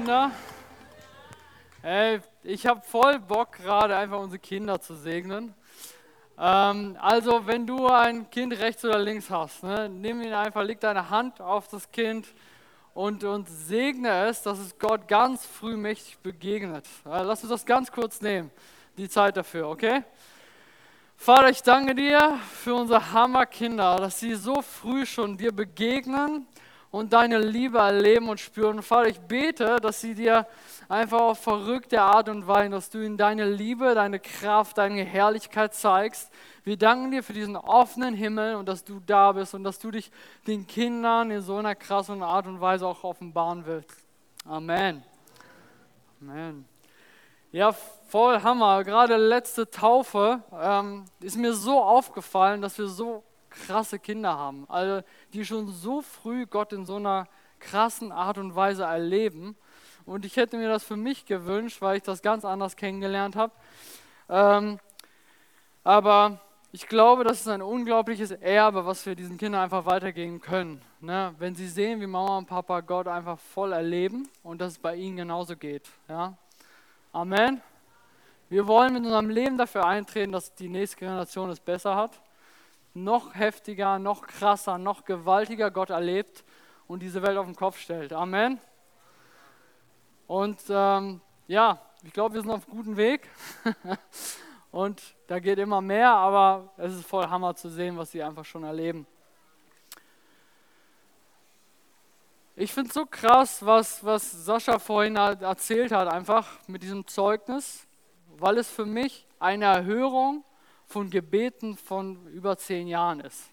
Kinder. Ey, ich habe voll Bock gerade einfach unsere Kinder zu segnen. Ähm, also wenn du ein Kind rechts oder links hast, ne, nimm ihn einfach, leg deine Hand auf das Kind und, und segne es, dass es Gott ganz früh mächtig begegnet. Also lass uns das ganz kurz nehmen, die Zeit dafür, okay? Vater, ich danke dir für unsere Hammerkinder, dass sie so früh schon dir begegnen und deine Liebe erleben und spüren. Und Vater, ich bete, dass sie dir einfach auf verrückte Art und Weise, dass du ihnen deine Liebe, deine Kraft, deine Herrlichkeit zeigst. Wir danken dir für diesen offenen Himmel und dass du da bist und dass du dich den Kindern in so einer krassen Art und Weise auch offenbaren willst. Amen. Amen. Ja, voll Hammer. Gerade letzte Taufe ähm, ist mir so aufgefallen, dass wir so krasse Kinder haben, also die schon so früh Gott in so einer krassen Art und Weise erleben. Und ich hätte mir das für mich gewünscht, weil ich das ganz anders kennengelernt habe. Ähm, aber ich glaube, das ist ein unglaubliches Erbe, was wir diesen Kindern einfach weitergeben können. Ne? Wenn sie sehen, wie Mama und Papa Gott einfach voll erleben und dass es bei ihnen genauso geht. Ja? Amen. Wir wollen mit unserem Leben dafür eintreten, dass die nächste Generation es besser hat noch heftiger, noch krasser, noch gewaltiger Gott erlebt und diese Welt auf den Kopf stellt. Amen. Und ähm, ja, ich glaube, wir sind auf guten Weg. und da geht immer mehr, aber es ist voll Hammer zu sehen, was sie einfach schon erleben. Ich finde es so krass, was, was Sascha vorhin erzählt hat, einfach mit diesem Zeugnis, weil es für mich eine Erhörung von Gebeten von über zehn Jahren ist.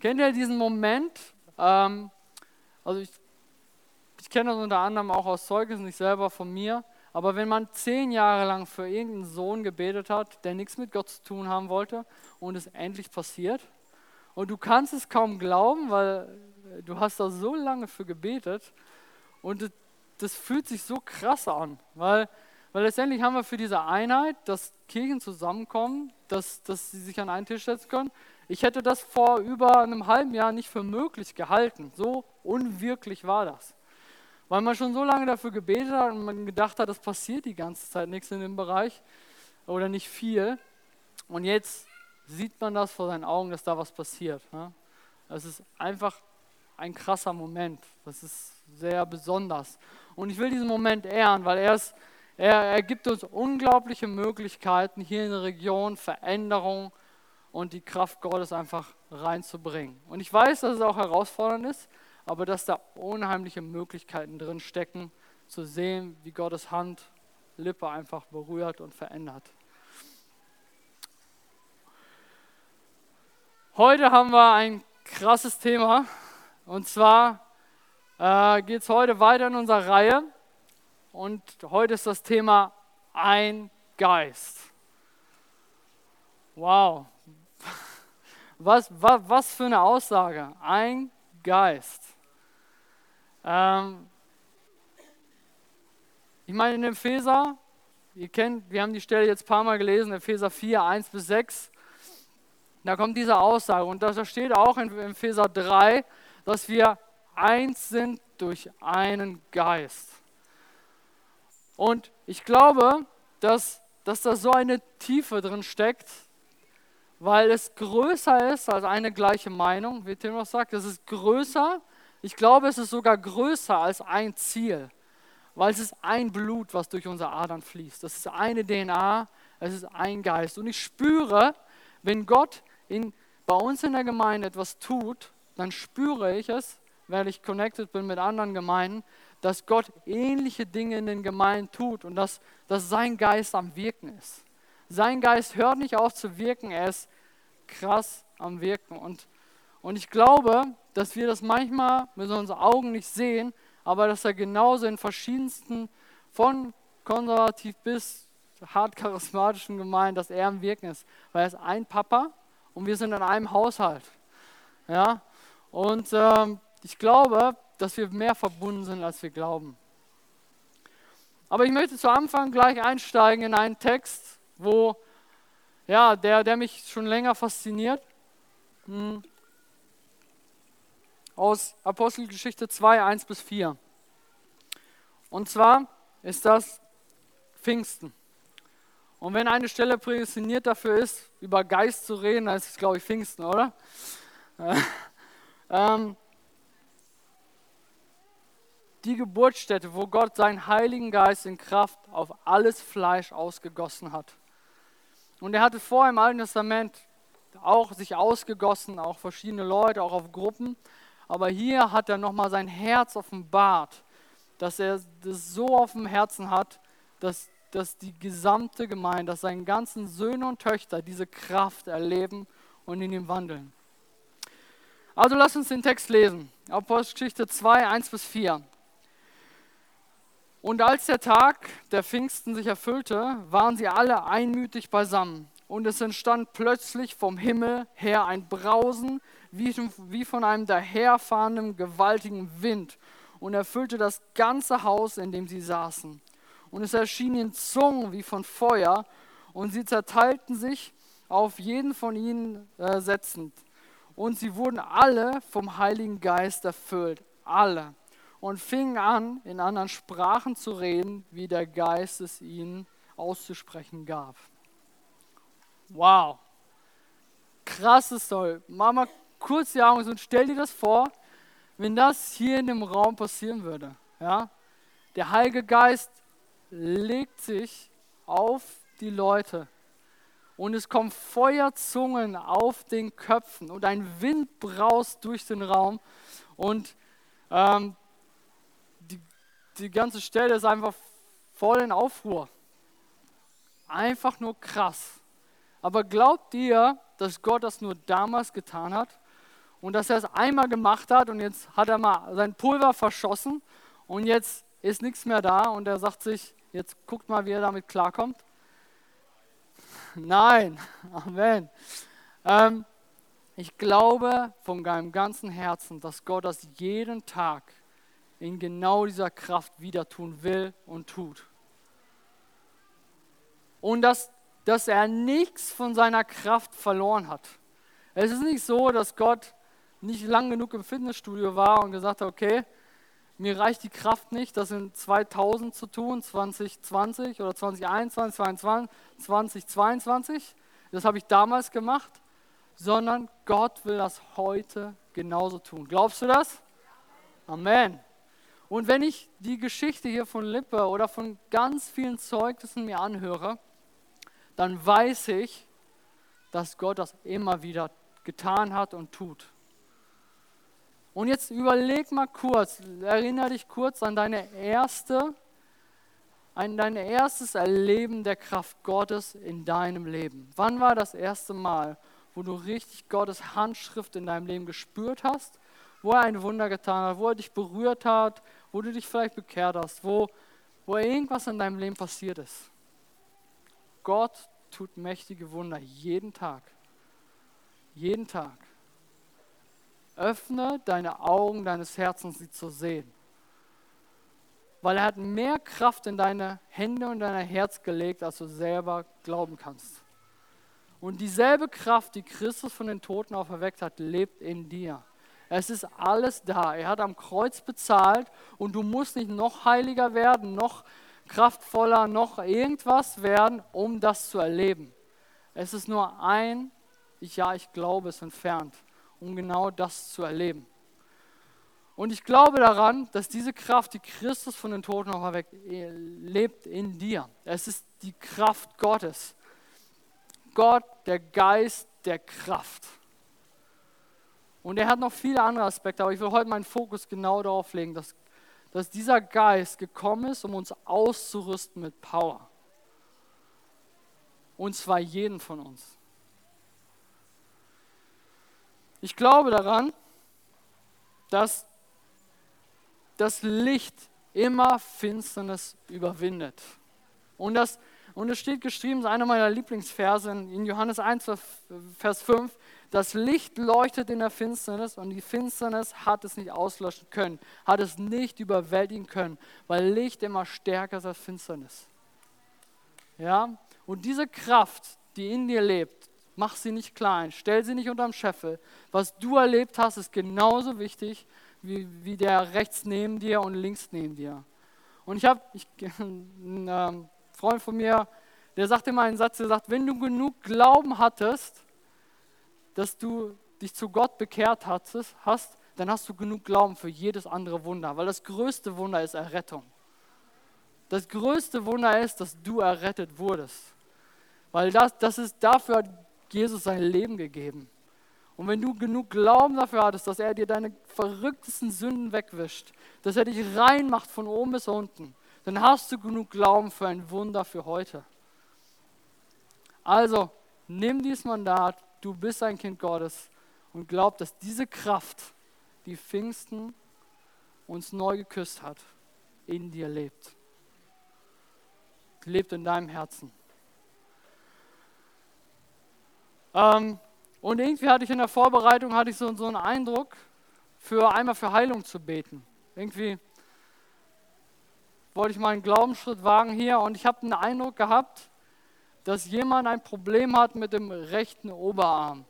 Kennt ihr diesen Moment? Ähm, also ich, ich kenne das unter anderem auch aus Zeugnissen, nicht selber von mir, aber wenn man zehn Jahre lang für irgendeinen Sohn gebetet hat, der nichts mit Gott zu tun haben wollte und es endlich passiert und du kannst es kaum glauben, weil du hast da so lange für gebetet und das fühlt sich so krass an, weil weil letztendlich haben wir für diese Einheit, dass Kirchen zusammenkommen, dass, dass sie sich an einen Tisch setzen können. Ich hätte das vor über einem halben Jahr nicht für möglich gehalten. So unwirklich war das. Weil man schon so lange dafür gebetet hat und man gedacht hat, es passiert die ganze Zeit nichts in dem Bereich oder nicht viel. Und jetzt sieht man das vor seinen Augen, dass da was passiert. Es ist einfach ein krasser Moment. Das ist sehr besonders. Und ich will diesen Moment ehren, weil er ist er, er gibt uns unglaubliche Möglichkeiten, hier in der Region Veränderung und die Kraft Gottes einfach reinzubringen. Und ich weiß, dass es auch herausfordernd ist, aber dass da unheimliche Möglichkeiten drin stecken, zu sehen, wie Gottes Hand Lippe einfach berührt und verändert. Heute haben wir ein krasses Thema und zwar äh, geht es heute weiter in unserer Reihe und heute ist das Thema ein Geist. Wow, was, was, was für eine Aussage, ein Geist. Ähm, ich meine, in Epheser, ihr kennt, wir haben die Stelle jetzt ein paar Mal gelesen, Epheser 4, 1 bis 6, da kommt diese Aussage und da steht auch in Epheser 3, dass wir eins sind durch einen Geist. Und ich glaube, dass, dass da so eine Tiefe drin steckt, weil es größer ist als eine gleiche Meinung, wie Tim auch sagt. Es ist größer. Ich glaube, es ist sogar größer als ein Ziel, weil es ist ein Blut, was durch unsere Adern fließt. Das ist eine DNA, es ist ein Geist. Und ich spüre, wenn Gott in, bei uns in der Gemeinde etwas tut, dann spüre ich es, weil ich connected bin mit anderen Gemeinden, dass Gott ähnliche Dinge in den Gemeinden tut und dass, dass sein Geist am Wirken ist. Sein Geist hört nicht auf zu wirken, er ist krass am Wirken. Und, und ich glaube, dass wir das manchmal mit unseren Augen nicht sehen, aber dass er genauso in verschiedensten, von konservativ bis hart charismatischen Gemeinden, dass er am Wirken ist. Weil er ist ein Papa und wir sind in einem Haushalt. Ja? Und ähm, ich glaube, dass wir mehr verbunden sind, als wir glauben. Aber ich möchte zu Anfang gleich einsteigen in einen Text, wo, ja, der, der mich schon länger fasziniert. Hm. Aus Apostelgeschichte 2, 1 bis 4. Und zwar ist das Pfingsten. Und wenn eine Stelle prädestiniert dafür ist, über Geist zu reden, dann ist es, glaube ich, Pfingsten, oder? ähm, die Geburtsstätte, wo Gott seinen Heiligen Geist in Kraft auf alles Fleisch ausgegossen hat. Und er hatte vor im Alten Testament auch sich ausgegossen, auch verschiedene Leute, auch auf Gruppen. Aber hier hat er nochmal sein Herz offenbart, dass er das so auf dem Herzen hat, dass, dass die gesamte Gemeinde, dass seine ganzen Söhne und Töchter diese Kraft erleben und in ihm wandeln. Also lass uns den Text lesen. Apostelgeschichte 2, 1 bis 4. Und als der Tag der Pfingsten sich erfüllte, waren sie alle einmütig beisammen. Und es entstand plötzlich vom Himmel her ein Brausen wie von einem daherfahrenden gewaltigen Wind und erfüllte das ganze Haus, in dem sie saßen. Und es erschien ihnen Zungen wie von Feuer und sie zerteilten sich auf jeden von ihnen äh, setzend. Und sie wurden alle vom Heiligen Geist erfüllt, alle, und fingen an, in anderen Sprachen zu reden, wie der Geist es ihnen auszusprechen gab. Wow, krasses Story. Mama kurz die Augen und stell dir das vor, wenn das hier in dem Raum passieren würde. Ja? Der Heilige Geist legt sich auf die Leute und es kommen Feuerzungen auf den Köpfen und ein Wind braust durch den Raum und ähm, die ganze Stelle ist einfach voll in Aufruhr. Einfach nur krass. Aber glaubt ihr, dass Gott das nur damals getan hat? und dass er es einmal gemacht hat und jetzt hat er mal sein Pulver verschossen und jetzt ist nichts mehr da und er sagt sich, jetzt guckt mal, wie er damit klarkommt. Nein, Amen. Ähm, ich glaube von meinem ganzen Herzen, dass Gott das jeden Tag in genau dieser Kraft wieder tun will und tut. Und dass, dass er nichts von seiner Kraft verloren hat. Es ist nicht so, dass Gott nicht lang genug im Fitnessstudio war und gesagt hat, okay, mir reicht die Kraft nicht, das in 2000 zu tun, 2020 oder 2021, 2022, 2022. Das habe ich damals gemacht, sondern Gott will das heute genauso tun. Glaubst du das? Amen. Und wenn ich die Geschichte hier von Lippe oder von ganz vielen Zeugnissen mir anhöre, dann weiß ich, dass Gott das immer wieder getan hat und tut. Und jetzt überleg mal kurz, erinnere dich kurz an deine erste, an dein erstes Erleben der Kraft Gottes in deinem Leben. Wann war das erste Mal, wo du richtig Gottes Handschrift in deinem Leben gespürt hast, wo er ein Wunder getan hat, wo er dich berührt hat, wo du dich vielleicht bekehrt hast, wo, wo irgendwas in deinem Leben passiert ist? Gott tut mächtige Wunder jeden Tag. Jeden Tag. Öffne deine Augen deines Herzens, sie zu sehen. Weil er hat mehr Kraft in deine Hände und dein Herz gelegt, als du selber glauben kannst. Und dieselbe Kraft, die Christus von den Toten auferweckt hat, lebt in dir. Es ist alles da. Er hat am Kreuz bezahlt und du musst nicht noch heiliger werden, noch kraftvoller, noch irgendwas werden, um das zu erleben. Es ist nur ein, ich, ja, ich glaube es entfernt um genau das zu erleben. Und ich glaube daran, dass diese Kraft, die Christus von den Toten auch erweckt, lebt in dir. Es ist die Kraft Gottes. Gott, der Geist der Kraft. Und er hat noch viele andere Aspekte, aber ich will heute meinen Fokus genau darauf legen, dass, dass dieser Geist gekommen ist, um uns auszurüsten mit Power. Und zwar jeden von uns. Ich glaube daran, dass das Licht immer Finsternis überwindet. Und das, und es steht geschrieben, das ist einer meiner Lieblingsverse in Johannes 1, Vers 5, das Licht leuchtet in der Finsternis und die Finsternis hat es nicht auslöschen können, hat es nicht überwältigen können, weil Licht immer stärker ist als Finsternis. Ja? Und diese Kraft, die in dir lebt, mach sie nicht klein, stell sie nicht unterm Scheffel. Was du erlebt hast, ist genauso wichtig wie, wie der rechts neben dir und links neben dir. Und ich habe einen ähm, Freund von mir, der sagt immer einen Satz, der sagt, wenn du genug Glauben hattest, dass du dich zu Gott bekehrt hast, dann hast du genug Glauben für jedes andere Wunder, weil das größte Wunder ist Errettung. Das größte Wunder ist, dass du errettet wurdest. Weil das, das ist, dafür hat Jesus sein Leben gegeben. Und wenn du genug Glauben dafür hattest, dass er dir deine verrücktesten Sünden wegwischt, dass er dich reinmacht von oben bis unten, dann hast du genug Glauben für ein Wunder für heute. Also, nimm dieses Mandat, du bist ein Kind Gottes und glaub, dass diese Kraft, die Pfingsten uns neu geküsst hat, in dir lebt. Lebt in deinem Herzen. Ähm, und irgendwie hatte ich in der Vorbereitung hatte ich so, so einen Eindruck, für einmal für Heilung zu beten. Irgendwie wollte ich mal einen Glaubensschritt wagen hier und ich habe den Eindruck gehabt, dass jemand ein Problem hat mit dem rechten Oberarm.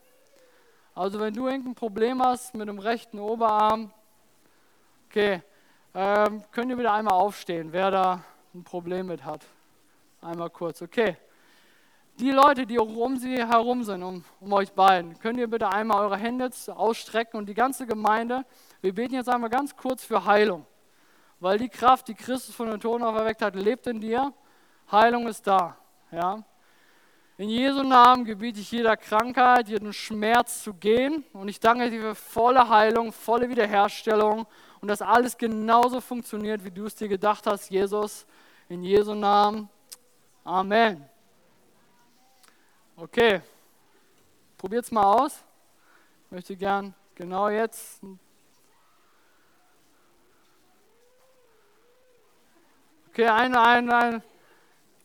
Also wenn du irgendein Problem hast mit dem rechten Oberarm, okay, ähm, könnt ihr wieder einmal aufstehen, wer da ein Problem mit hat. Einmal kurz, okay. Die Leute, die um sie herum sind, um, um euch beiden, könnt ihr bitte einmal eure Hände ausstrecken und die ganze Gemeinde, wir beten jetzt einmal ganz kurz für Heilung. Weil die Kraft, die Christus von den Toten auferweckt hat, lebt in dir. Heilung ist da. Ja? In Jesu Namen gebiete ich jeder Krankheit, jeden Schmerz zu gehen. Und ich danke dir für volle Heilung, volle Wiederherstellung und dass alles genauso funktioniert, wie du es dir gedacht hast, Jesus. In Jesu Namen. Amen. Okay, probiert es mal aus. Ich möchte gern genau jetzt. Okay, ein, ein, ein.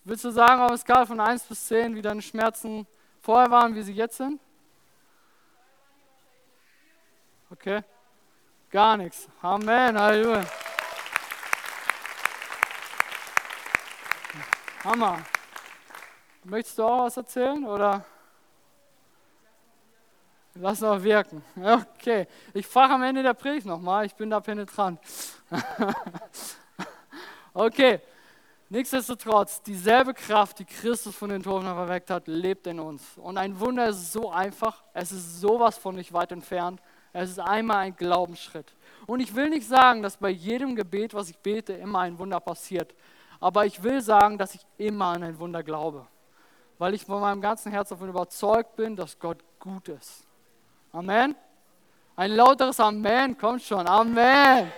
Willst du sagen, auf einer Skala von 1 bis 10, wie deine Schmerzen vorher waren, wie sie jetzt sind? Okay. Gar nichts. Amen. Halleluja. Hammer. Möchtest du auch was erzählen oder? Lass noch wirken. Okay. Ich frage am Ende der Predigt nochmal. Ich bin da penetrant. okay. Nichtsdestotrotz, dieselbe Kraft, die Christus von den Toten erweckt hat, lebt in uns. Und ein Wunder ist so einfach. Es ist sowas von nicht weit entfernt. Es ist einmal ein Glaubensschritt. Und ich will nicht sagen, dass bei jedem Gebet, was ich bete, immer ein Wunder passiert. Aber ich will sagen, dass ich immer an ein Wunder glaube weil ich von meinem ganzen Herzen davon überzeugt bin, dass Gott gut ist. Amen. Ein lauteres Amen kommt schon. Amen.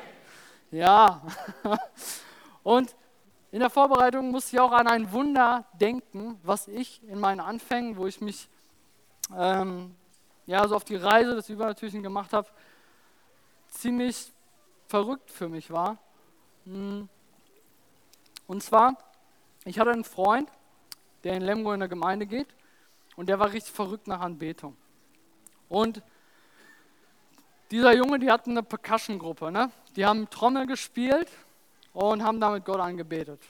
Ja. Und in der Vorbereitung musste ich auch an ein Wunder denken, was ich in meinen Anfängen, wo ich mich ähm, ja, so auf die Reise des Übernatürlichen gemacht habe, ziemlich verrückt für mich war. Hm. Und zwar, ich hatte einen Freund, der in Lemgo in der Gemeinde geht. Und der war richtig verrückt nach Anbetung. Und dieser Junge, die hatten eine Percussion-Gruppe. Ne? Die haben Trommel gespielt und haben damit Gott angebetet.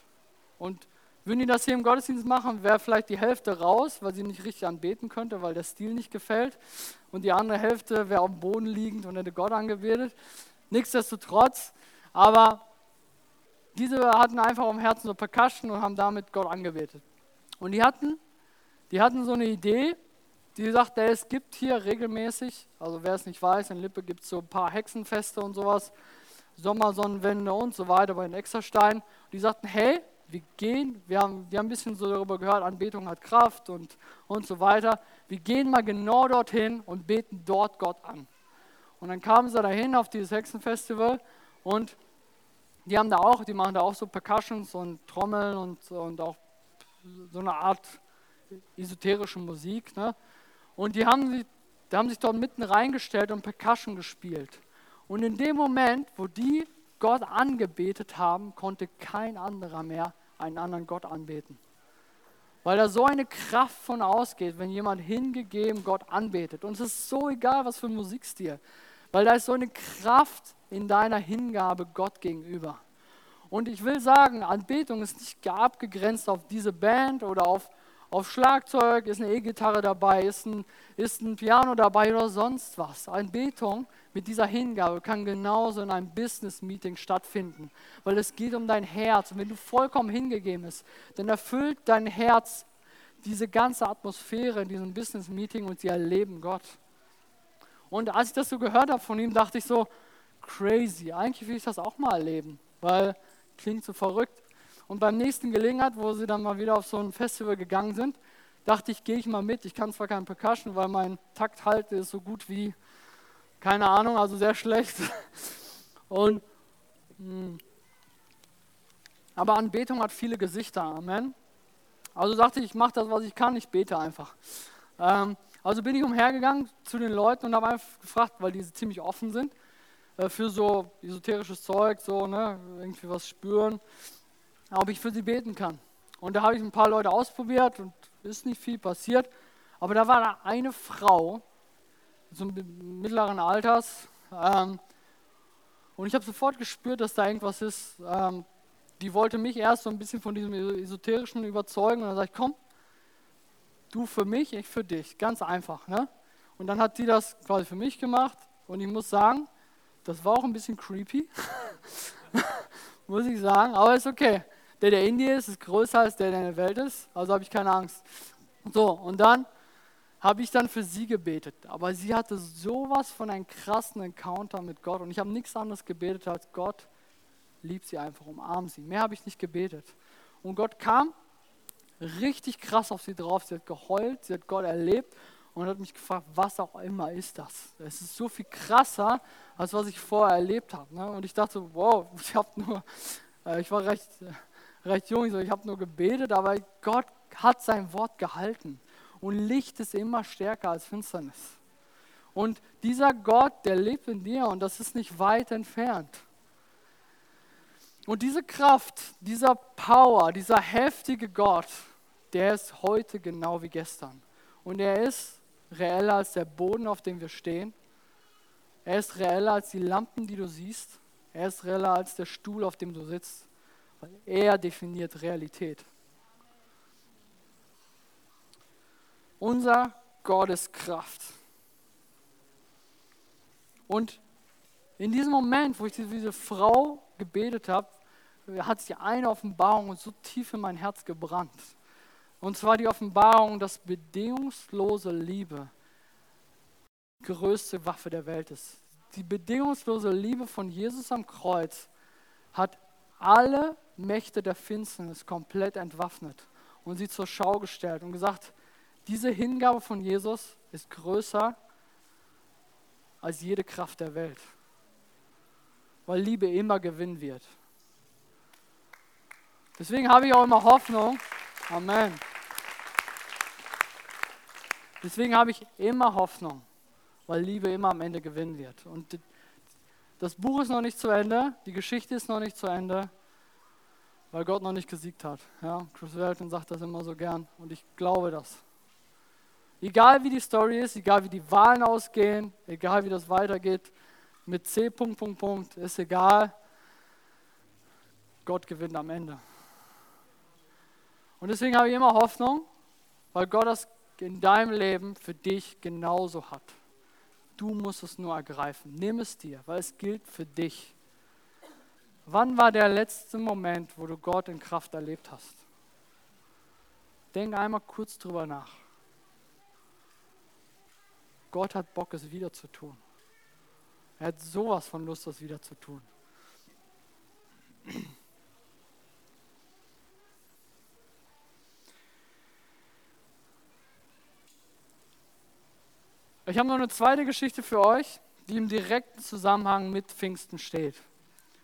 Und würden die das hier im Gottesdienst machen, wäre vielleicht die Hälfte raus, weil sie nicht richtig anbeten könnte, weil der Stil nicht gefällt. Und die andere Hälfte wäre auf dem Boden liegend und hätte Gott angebetet. Nichtsdestotrotz, aber diese hatten einfach am Herzen so Percussion und haben damit Gott angebetet. Und die hatten, die hatten so eine Idee, die sagte, es gibt hier regelmäßig, also wer es nicht weiß, in Lippe gibt es so ein paar Hexenfeste und sowas, Sommersonnenwende und so weiter bei den Exerstein. Die sagten, hey, wir gehen, wir haben, wir haben ein bisschen so darüber gehört, Anbetung hat Kraft und, und so weiter. Wir gehen mal genau dorthin und beten dort Gott an. Und dann kamen sie dahin auf dieses Hexenfestival und die haben da auch, die machen da auch so Percussions und Trommeln und, und auch so eine Art esoterische Musik. Ne? Und die haben, die haben sich dort mitten reingestellt und Percussion gespielt. Und in dem Moment, wo die Gott angebetet haben, konnte kein anderer mehr einen anderen Gott anbeten. Weil da so eine Kraft von ausgeht, wenn jemand hingegeben Gott anbetet. Und es ist so egal, was für ein Musikstil. Weil da ist so eine Kraft in deiner Hingabe Gott gegenüber. Und ich will sagen, Anbetung ist nicht abgegrenzt auf diese Band oder auf, auf Schlagzeug, ist eine E-Gitarre dabei, ist ein, ist ein Piano dabei oder sonst was. Anbetung mit dieser Hingabe kann genauso in einem Business-Meeting stattfinden, weil es geht um dein Herz. Und wenn du vollkommen hingegeben bist, dann erfüllt dein Herz diese ganze Atmosphäre in diesem Business-Meeting und sie erleben Gott. Und als ich das so gehört habe von ihm, dachte ich so, crazy, eigentlich will ich das auch mal erleben, weil klingt so verrückt. Und beim nächsten Gelegenheit, wo sie dann mal wieder auf so ein Festival gegangen sind, dachte ich, gehe ich mal mit. Ich kann zwar kein Percussion, weil mein Takthalt ist so gut wie, keine Ahnung, also sehr schlecht. Und, hm. aber Anbetung hat viele Gesichter, Amen. Also dachte ich, ich mache das, was ich kann, ich bete einfach. Ähm, also bin ich umhergegangen zu den Leuten und habe einfach gefragt, weil die ziemlich offen sind, äh, für so esoterisches Zeug, so, ne, irgendwie was spüren, ob ich für sie beten kann. Und da habe ich ein paar Leute ausprobiert und ist nicht viel passiert. Aber da war da eine Frau, so mittleren Alters, ähm, und ich habe sofort gespürt, dass da irgendwas ist. Ähm, die wollte mich erst so ein bisschen von diesem Esoterischen überzeugen. Und dann sage ich, komm, du für mich, ich für dich. Ganz einfach. Ne? Und dann hat sie das quasi für mich gemacht. Und ich muss sagen, das war auch ein bisschen creepy, muss ich sagen, aber ist okay. Der, der in dir ist, ist größer als der, der in der Welt ist, also habe ich keine Angst. So, und dann habe ich dann für sie gebetet. Aber sie hatte sowas von einem krassen Encounter mit Gott und ich habe nichts anderes gebetet als Gott liebt sie einfach, umarm sie. Mehr habe ich nicht gebetet. Und Gott kam richtig krass auf sie drauf. Sie hat geheult, sie hat Gott erlebt und hat mich gefragt, was auch immer ist das. Es ist so viel krasser, als was ich vorher erlebt habe. Ne? Und ich dachte, wow, ich habe nur, äh, ich war recht, äh, recht jung, ich, habe nur gebetet, aber Gott hat sein Wort gehalten. Und Licht ist immer stärker als Finsternis. Und dieser Gott, der lebt in dir und das ist nicht weit entfernt. Und diese Kraft, dieser Power, dieser heftige Gott, der ist heute genau wie gestern. Und er ist reeller als der Boden, auf dem wir stehen. Er ist reeller als die Lampen, die du siehst. Er ist reeller als der Stuhl, auf dem du sitzt. Weil er definiert Realität. Unser Gott ist Kraft. Und in diesem Moment, wo ich diese Frau gebetet habe, hat sich eine Offenbarung so tief in mein Herz gebrannt. Und zwar die Offenbarung, dass bedingungslose Liebe die größte Waffe der Welt ist. Die bedingungslose Liebe von Jesus am Kreuz hat alle Mächte der Finsternis komplett entwaffnet und sie zur Schau gestellt und gesagt, diese Hingabe von Jesus ist größer als jede Kraft der Welt, weil Liebe immer gewinnen wird. Deswegen habe ich auch immer Hoffnung. Amen. Deswegen habe ich immer Hoffnung, weil Liebe immer am Ende gewinnen wird. Und das Buch ist noch nicht zu Ende, die Geschichte ist noch nicht zu Ende, weil Gott noch nicht gesiegt hat. Ja, Chris Welton sagt das immer so gern und ich glaube das. Egal wie die Story ist, egal wie die Wahlen ausgehen, egal wie das weitergeht, mit C. Punkt, Punkt, Punkt, ist egal. Gott gewinnt am Ende. Und deswegen habe ich immer Hoffnung, weil Gott das in deinem Leben für dich genauso hat. Du musst es nur ergreifen. Nimm es dir, weil es gilt für dich. Wann war der letzte Moment, wo du Gott in Kraft erlebt hast? Denk einmal kurz drüber nach. Gott hat Bock, es wieder zu tun. Er hat sowas von Lust, es wieder zu tun. Ich habe noch eine zweite Geschichte für euch, die im direkten Zusammenhang mit Pfingsten steht.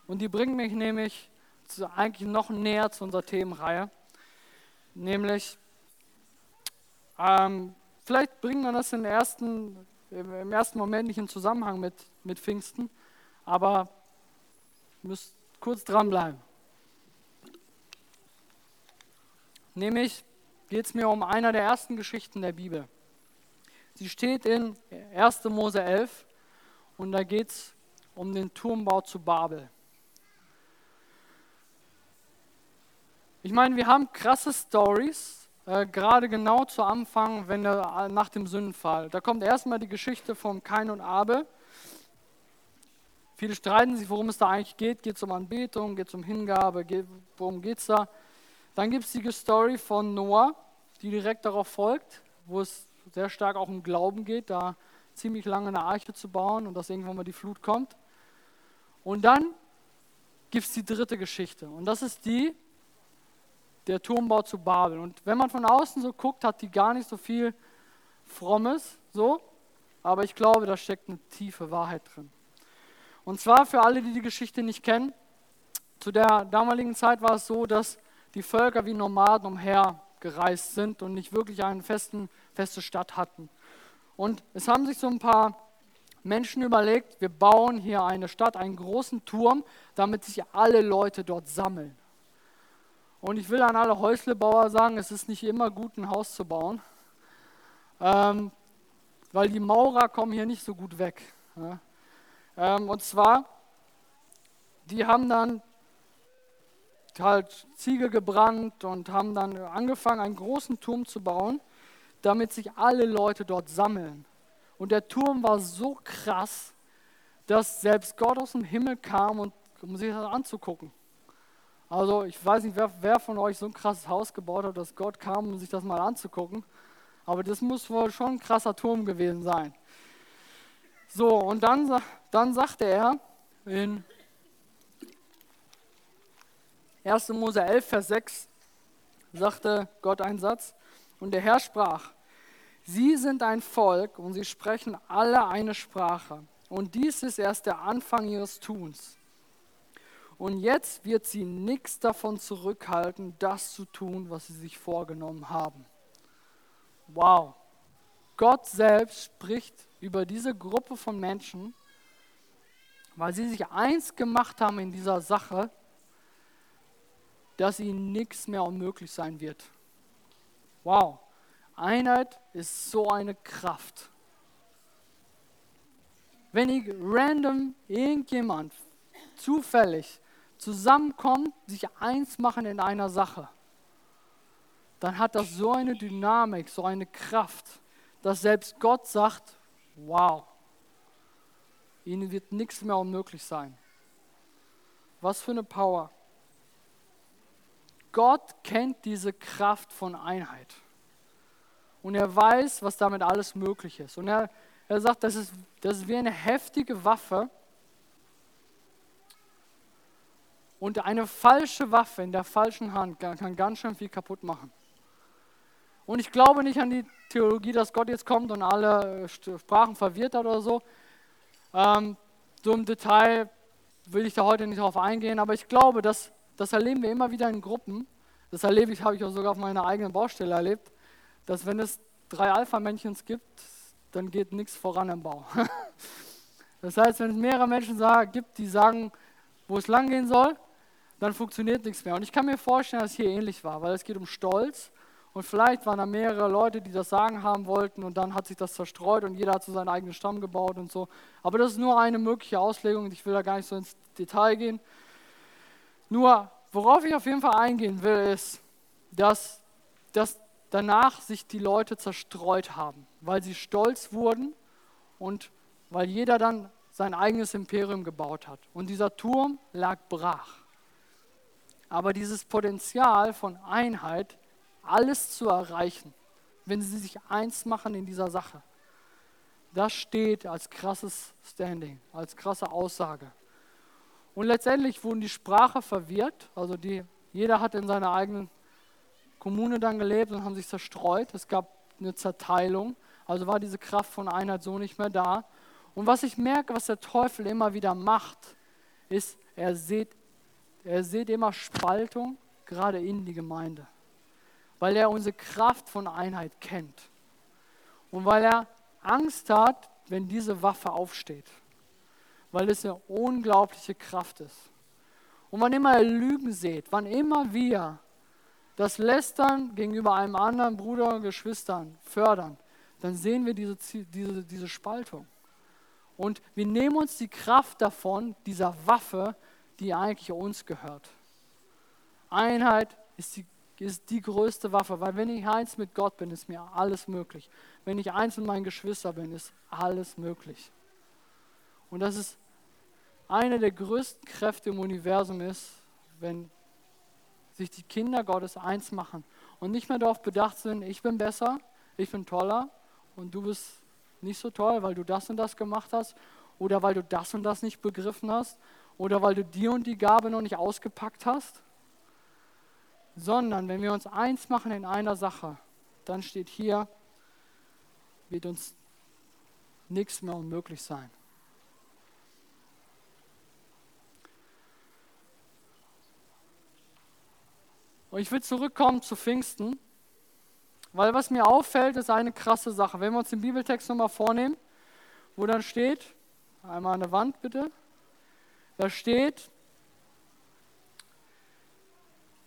Und die bringt mich nämlich zu, eigentlich noch näher zu unserer Themenreihe. Nämlich, ähm, vielleicht bringt man das ersten, im ersten Moment nicht in Zusammenhang mit, mit Pfingsten, aber müsst kurz dranbleiben. Nämlich geht es mir um einer der ersten Geschichten der Bibel. Sie steht in 1. Mose 11 und da geht es um den Turmbau zu Babel. Ich meine, wir haben krasse Stories, äh, gerade genau zu Anfang, wenn der, nach dem Sündenfall. Da kommt erstmal die Geschichte von Kain und Abel. Viele streiten sich, worum es da eigentlich geht. Geht es um Anbetung, geht es um Hingabe, geht, worum geht es da? Dann gibt es die Story von Noah, die direkt darauf folgt, wo es sehr stark auch um Glauben geht, da ziemlich lange eine Arche zu bauen und dass irgendwann mal die Flut kommt. Und dann gibt es die dritte Geschichte und das ist die, der Turmbau zu Babel. Und wenn man von außen so guckt, hat die gar nicht so viel Frommes, so, aber ich glaube, da steckt eine tiefe Wahrheit drin. Und zwar für alle, die die Geschichte nicht kennen, zu der damaligen Zeit war es so, dass die Völker wie Nomaden umhergereist sind und nicht wirklich eine feste Stadt hatten. Und es haben sich so ein paar Menschen überlegt, wir bauen hier eine Stadt, einen großen Turm, damit sich alle Leute dort sammeln. Und ich will an alle Häuslebauer sagen, es ist nicht immer gut, ein Haus zu bauen, ähm, weil die Maurer kommen hier nicht so gut weg. Ja. Ähm, und zwar, die haben dann halt Ziegel gebrannt und haben dann angefangen, einen großen Turm zu bauen, damit sich alle Leute dort sammeln. Und der Turm war so krass, dass selbst Gott aus dem Himmel kam, und, um sich das anzugucken. Also ich weiß nicht, wer, wer von euch so ein krasses Haus gebaut hat, dass Gott kam, um sich das mal anzugucken. Aber das muss wohl schon ein krasser Turm gewesen sein. So, und dann, dann sagte er in 1. Mose 11, Vers 6, sagte Gott einen Satz, und der Herr sprach, Sie sind ein Volk und sie sprechen alle eine Sprache. Und dies ist erst der Anfang ihres Tuns. Und jetzt wird sie nichts davon zurückhalten, das zu tun, was sie sich vorgenommen haben. Wow. Gott selbst spricht über diese Gruppe von Menschen, weil sie sich eins gemacht haben in dieser Sache, dass ihnen nichts mehr unmöglich sein wird. Wow. Einheit ist so eine Kraft. Wenn ich random irgendjemand zufällig zusammenkommen, sich eins machen in einer Sache, dann hat das so eine Dynamik, so eine Kraft, dass selbst Gott sagt, wow, ihnen wird nichts mehr unmöglich sein. Was für eine Power. Gott kennt diese Kraft von Einheit. Und er weiß, was damit alles möglich ist. Und er, er sagt, das ist, das ist wie eine heftige Waffe, Und eine falsche Waffe in der falschen Hand kann ganz schön viel kaputt machen. Und ich glaube nicht an die Theologie, dass Gott jetzt kommt und alle äh, Sprachen verwirrt hat oder so. Ähm, so im Detail will ich da heute nicht drauf eingehen, aber ich glaube, dass, das erleben wir immer wieder in Gruppen. Das erlebe ich, habe ich auch sogar auf meiner eigenen Baustelle erlebt, dass wenn es drei Alpha-Männchen gibt, dann geht nichts voran im Bau. Das heißt, wenn es mehrere Menschen gibt, die sagen, wo es lang gehen soll, dann funktioniert nichts mehr. Und ich kann mir vorstellen, dass es hier ähnlich war, weil es geht um Stolz. Und vielleicht waren da mehrere Leute, die das Sagen haben wollten und dann hat sich das zerstreut und jeder hat so seinen eigenen Stamm gebaut und so. Aber das ist nur eine mögliche Auslegung und ich will da gar nicht so ins Detail gehen. Nur, worauf ich auf jeden Fall eingehen will, ist, dass, dass danach sich die Leute zerstreut haben, weil sie stolz wurden und weil jeder dann sein eigenes Imperium gebaut hat. Und dieser Turm lag brach. Aber dieses Potenzial von Einheit, alles zu erreichen, wenn sie sich eins machen in dieser Sache, das steht als krasses Standing, als krasse Aussage. Und letztendlich wurden die Sprache verwirrt, also die, jeder hat in seiner eigenen Kommune dann gelebt und haben sich zerstreut. Es gab eine Zerteilung, also war diese Kraft von Einheit so nicht mehr da. Und was ich merke, was der Teufel immer wieder macht, ist, er sieht er sieht immer Spaltung, gerade in die Gemeinde, weil er unsere Kraft von Einheit kennt und weil er Angst hat, wenn diese Waffe aufsteht, weil es eine unglaubliche Kraft ist. Und wann immer ihr Lügen seht, wann immer wir das Lästern gegenüber einem anderen Bruder und Geschwistern fördern, dann sehen wir diese, diese, diese Spaltung. Und wir nehmen uns die Kraft davon, dieser Waffe, die eigentlich uns gehört. Einheit ist die, ist die größte Waffe, weil wenn ich eins mit Gott bin, ist mir alles möglich. Wenn ich eins mit meinen Geschwistern bin, ist alles möglich. Und das ist eine der größten Kräfte im Universum ist, wenn sich die Kinder Gottes eins machen und nicht mehr darauf bedacht sind, ich bin besser, ich bin toller und du bist nicht so toll, weil du das und das gemacht hast oder weil du das und das nicht begriffen hast oder weil du die und die Gabe noch nicht ausgepackt hast, sondern wenn wir uns eins machen in einer Sache, dann steht hier, wird uns nichts mehr unmöglich sein. Und ich will zurückkommen zu Pfingsten, weil was mir auffällt, ist eine krasse Sache. Wenn wir uns den Bibeltext nochmal vornehmen, wo dann steht, einmal an der Wand bitte, da steht,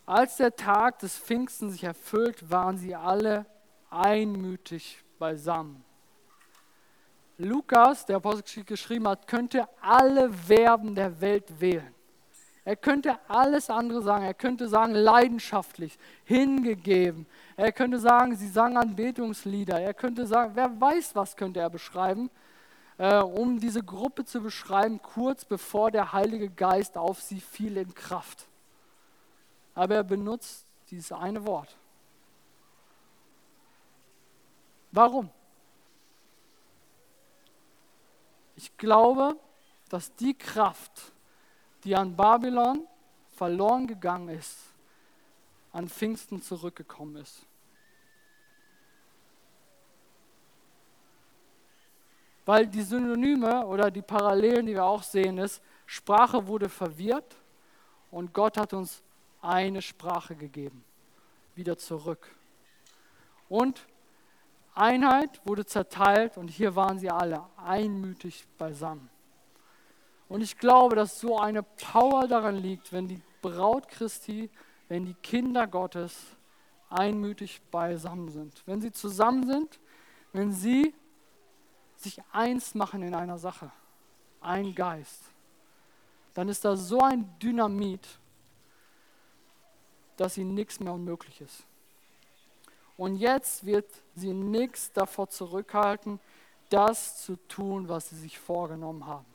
als der Tag des Pfingsten sich erfüllt, waren sie alle einmütig beisammen. Lukas, der Apostel geschrieben hat, könnte alle Verben der Welt wählen. Er könnte alles andere sagen. Er könnte sagen leidenschaftlich, hingegeben. Er könnte sagen, sie sangen Anbetungslieder. Er könnte sagen, wer weiß, was könnte er beschreiben, äh, um diese Gruppe zu beschreiben, kurz bevor der Heilige Geist auf sie fiel in Kraft. Aber er benutzt dieses eine Wort. Warum? Ich glaube, dass die Kraft, die an Babylon verloren gegangen ist, an Pfingsten zurückgekommen ist. Weil die Synonyme oder die Parallelen, die wir auch sehen, ist, Sprache wurde verwirrt und Gott hat uns eine Sprache gegeben, wieder zurück. Und Einheit wurde zerteilt und hier waren sie alle einmütig beisammen. Und ich glaube, dass so eine Power daran liegt, wenn die Braut Christi, wenn die Kinder Gottes einmütig beisammen sind. Wenn sie zusammen sind, wenn sie sich eins machen in einer Sache, ein Geist, dann ist da so ein Dynamit, dass ihnen nichts mehr unmöglich ist. Und jetzt wird sie nichts davor zurückhalten, das zu tun, was sie sich vorgenommen haben.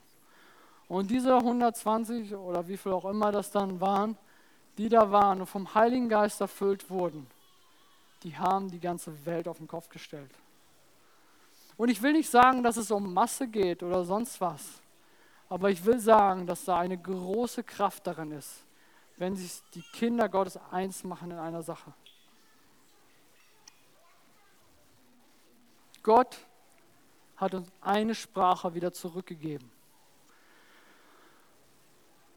Und diese 120 oder wie viel auch immer das dann waren, die da waren und vom Heiligen Geist erfüllt wurden, die haben die ganze Welt auf den Kopf gestellt. Und ich will nicht sagen, dass es um Masse geht oder sonst was, aber ich will sagen, dass da eine große Kraft darin ist, wenn sich die Kinder Gottes eins machen in einer Sache. Gott hat uns eine Sprache wieder zurückgegeben.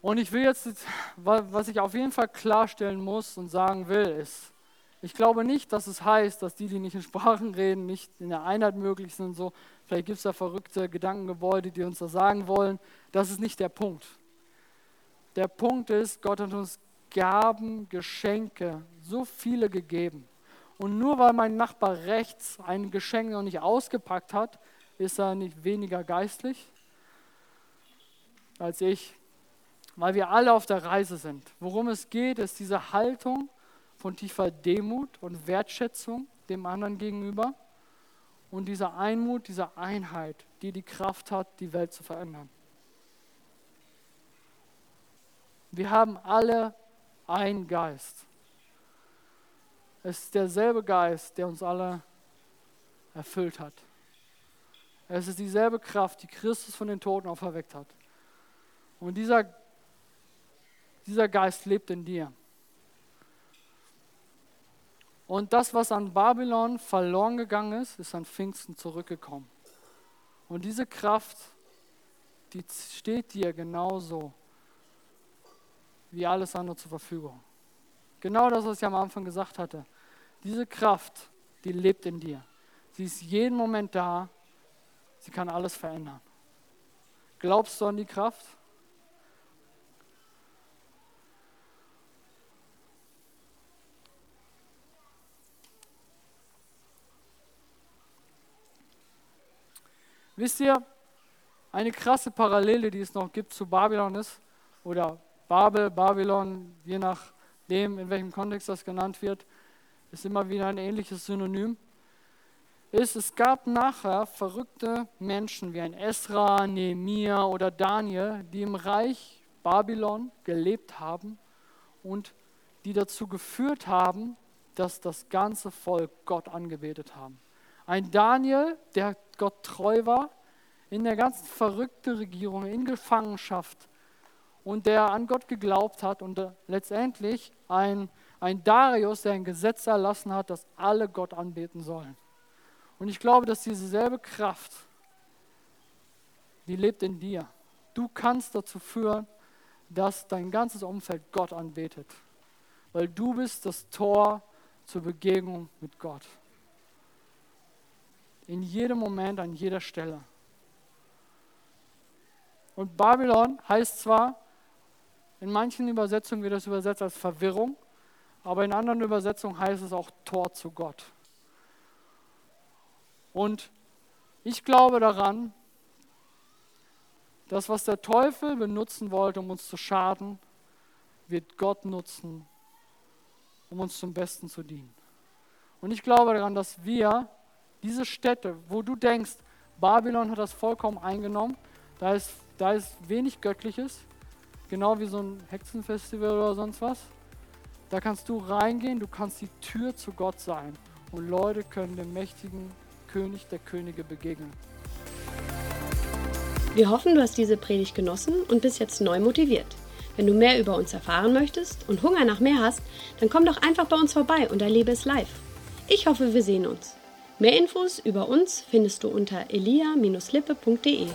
Und ich will jetzt, was ich auf jeden Fall klarstellen muss und sagen will, ist, ich glaube nicht, dass es heißt, dass die, die nicht in Sprachen reden, nicht in der Einheit möglich sind. So. Vielleicht gibt es da verrückte Gedankengebäude, die uns das sagen wollen. Das ist nicht der Punkt. Der Punkt ist, Gott hat uns Gaben, Geschenke, so viele gegeben. Und nur weil mein Nachbar rechts ein Geschenk noch nicht ausgepackt hat, ist er nicht weniger geistlich als ich weil wir alle auf der Reise sind. Worum es geht, ist diese Haltung von tiefer Demut und Wertschätzung dem anderen gegenüber und dieser Einmut, dieser Einheit, die die Kraft hat, die Welt zu verändern. Wir haben alle einen Geist. Es ist derselbe Geist, der uns alle erfüllt hat. Es ist dieselbe Kraft, die Christus von den Toten auferweckt hat. Und dieser dieser Geist lebt in dir. Und das, was an Babylon verloren gegangen ist, ist an Pfingsten zurückgekommen. Und diese Kraft, die steht dir genauso wie alles andere zur Verfügung. Genau das, was ich am Anfang gesagt hatte. Diese Kraft, die lebt in dir. Sie ist jeden Moment da. Sie kann alles verändern. Glaubst du an die Kraft? Wisst ihr, eine krasse Parallele, die es noch gibt zu Babylon ist, oder Babel, Babylon, je nachdem, in welchem Kontext das genannt wird, ist immer wieder ein ähnliches Synonym, ist, es gab nachher verrückte Menschen wie ein Esra, Nehemiah oder Daniel, die im Reich Babylon gelebt haben und die dazu geführt haben, dass das ganze Volk Gott angebetet haben. Ein Daniel, der Gott treu war, in der ganzen verrückten Regierung, in Gefangenschaft und der an Gott geglaubt hat und letztendlich ein, ein Darius, der ein Gesetz erlassen hat, dass alle Gott anbeten sollen. Und ich glaube, dass diese selbe Kraft, die lebt in dir. Du kannst dazu führen, dass dein ganzes Umfeld Gott anbetet. Weil du bist das Tor zur Begegnung mit Gott. In jedem Moment, an jeder Stelle. Und Babylon heißt zwar, in manchen Übersetzungen wird das übersetzt als Verwirrung, aber in anderen Übersetzungen heißt es auch Tor zu Gott. Und ich glaube daran, dass was der Teufel benutzen wollte, um uns zu schaden, wird Gott nutzen, um uns zum Besten zu dienen. Und ich glaube daran, dass wir diese Städte, wo du denkst, Babylon hat das vollkommen eingenommen, da ist, da ist wenig Göttliches, genau wie so ein Hexenfestival oder sonst was, da kannst du reingehen, du kannst die Tür zu Gott sein und Leute können dem mächtigen König der Könige begegnen. Wir hoffen, du hast diese Predigt genossen und bist jetzt neu motiviert. Wenn du mehr über uns erfahren möchtest und Hunger nach mehr hast, dann komm doch einfach bei uns vorbei und erlebe es live. Ich hoffe, wir sehen uns. Mehr Infos über uns findest du unter elia-lippe.de.